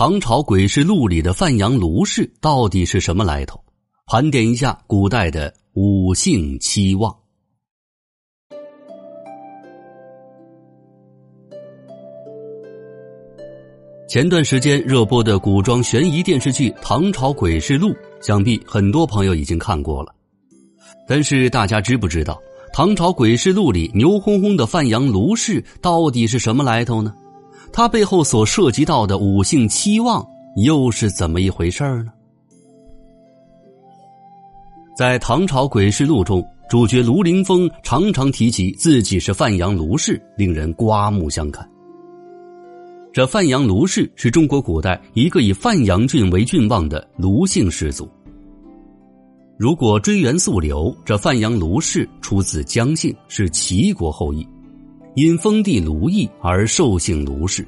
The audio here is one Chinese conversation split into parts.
唐朝诡事录里的范阳卢氏到底是什么来头？盘点一下古代的五姓七望。前段时间热播的古装悬疑电视剧《唐朝诡事录》，想必很多朋友已经看过了。但是大家知不知道，《唐朝诡事录》里牛哄哄的范阳卢氏到底是什么来头呢？他背后所涉及到的五姓七望又是怎么一回事呢？在《唐朝诡事录》中，主角卢凌风常常提及自己是范阳卢氏，令人刮目相看。这范阳卢氏是中国古代一个以范阳郡为郡望的卢姓氏族。如果追源溯流，这范阳卢氏出自姜姓，是齐国后裔，因封地卢邑而受姓卢氏。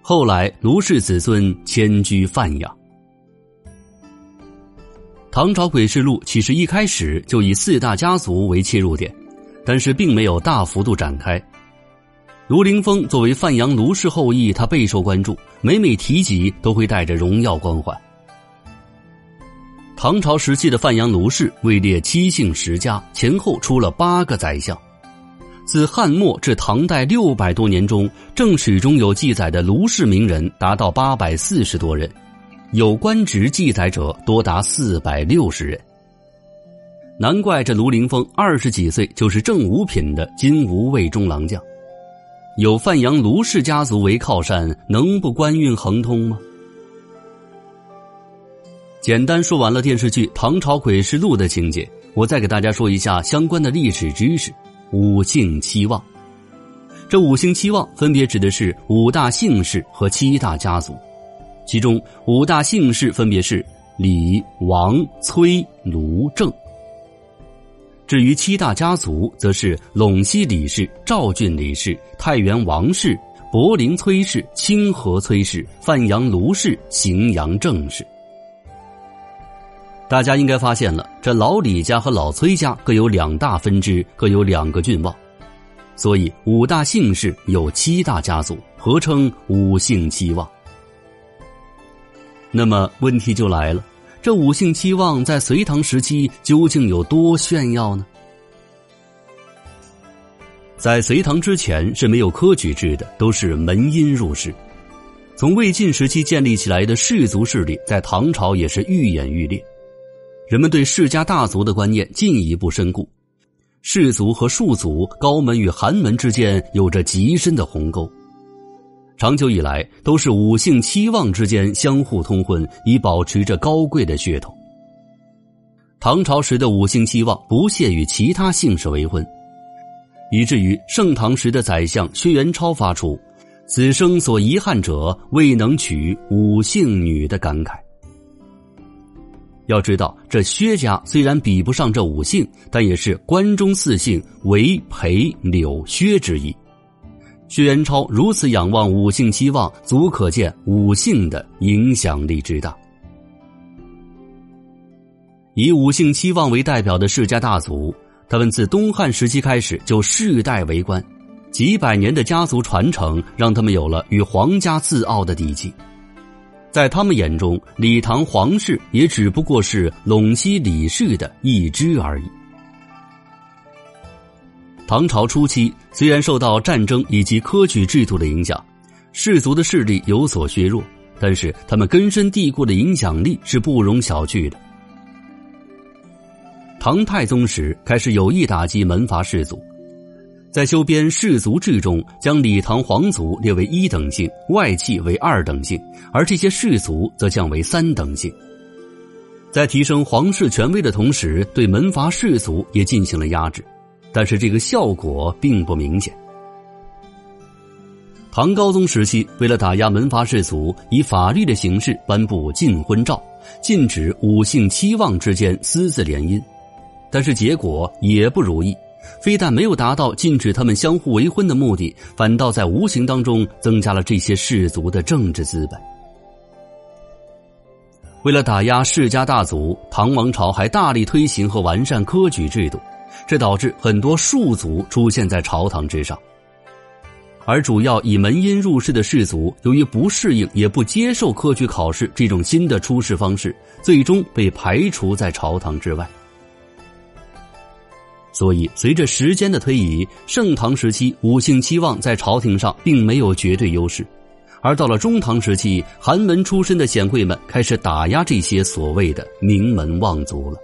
后来卢氏子孙迁居范阳。唐朝诡事录其实一开始就以四大家族为切入点，但是并没有大幅度展开。卢凌风作为范阳卢氏后裔，他备受关注，每每提及都会带着荣耀光环。唐朝时期的范阳卢氏位列七姓十家，前后出了八个宰相。自汉末至唐代六百多年中，正史中有记载的卢氏名人达到八百四十多人，有官职记载者多达四百六十人。难怪这卢凌风二十几岁就是正五品的金吾卫中郎将。有范阳卢氏家族为靠山，能不官运亨通吗？简单说完了电视剧《唐朝诡事录》的情节，我再给大家说一下相关的历史知识：五姓七望。这五姓七望分别指的是五大姓氏和七大家族，其中五大姓氏分别是李、王、崔、卢、郑。至于七大家族，则是陇西李氏、赵郡李氏、太原王氏、柏林崔氏、清河崔氏、范阳卢氏、荥阳郑氏。大家应该发现了，这老李家和老崔家各有两大分支，各有两个郡望，所以五大姓氏有七大家族，合称五姓七望。那么问题就来了。这五姓七望在隋唐时期究竟有多炫耀呢？在隋唐之前是没有科举制的，都是门荫入仕。从魏晋时期建立起来的氏族势力，在唐朝也是愈演愈烈。人们对世家大族的观念进一步深固，氏族和庶族、高门与寒门之间有着极深的鸿沟。长久以来，都是五姓七望之间相互通婚，以保持着高贵的血统。唐朝时的五姓七望不屑与其他姓氏为婚，以至于盛唐时的宰相薛元超发出“此生所遗憾者，未能娶五姓女”的感慨。要知道，这薛家虽然比不上这五姓，但也是关中四姓韦、裴、柳、薛之一。薛元超如此仰望五姓期望，足可见五姓的影响力之大。以五姓期望为代表的世家大族，他们自东汉时期开始就世代为官，几百年的家族传承让他们有了与皇家自傲的底气。在他们眼中，李唐皇室也只不过是陇西李氏的一支而已。唐朝初期，虽然受到战争以及科举制度的影响，士族的势力有所削弱，但是他们根深蒂固的影响力是不容小觑的。唐太宗时开始有意打击门阀士族，在修编士族志中，将李唐皇族列为一等姓，外戚为二等姓，而这些氏族则降为三等姓。在提升皇室权威的同时，对门阀士族也进行了压制。但是这个效果并不明显。唐高宗时期，为了打压门阀士族，以法律的形式颁布禁婚诏，禁止五姓七望之间私自联姻。但是结果也不如意，非但没有达到禁止他们相互为婚的目的，反倒在无形当中增加了这些氏族的政治资本。为了打压世家大族，唐王朝还大力推行和完善科举制度。这导致很多庶族出现在朝堂之上。而主要以门荫入仕的士族，由于不适应也不接受科举考试这种新的出仕方式，最终被排除在朝堂之外。所以，随着时间的推移，盛唐时期五姓七望在朝廷上并没有绝对优势，而到了中唐时期，寒门出身的显贵们开始打压这些所谓的名门望族了。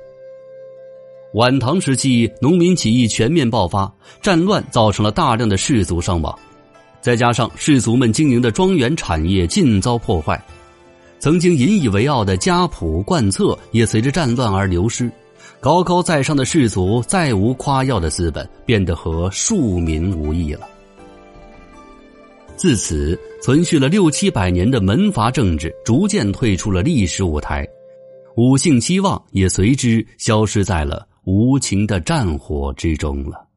晚唐时期，农民起义全面爆发，战乱造成了大量的士族伤亡，再加上士族们经营的庄园产业尽遭破坏，曾经引以为傲的家谱贯册也随着战乱而流失。高高在上的士族再无夸耀的资本，变得和庶民无异了。自此，存续了六七百年的门阀政治逐渐退出了历史舞台，五姓七望也随之消失在了无情的战火之中了。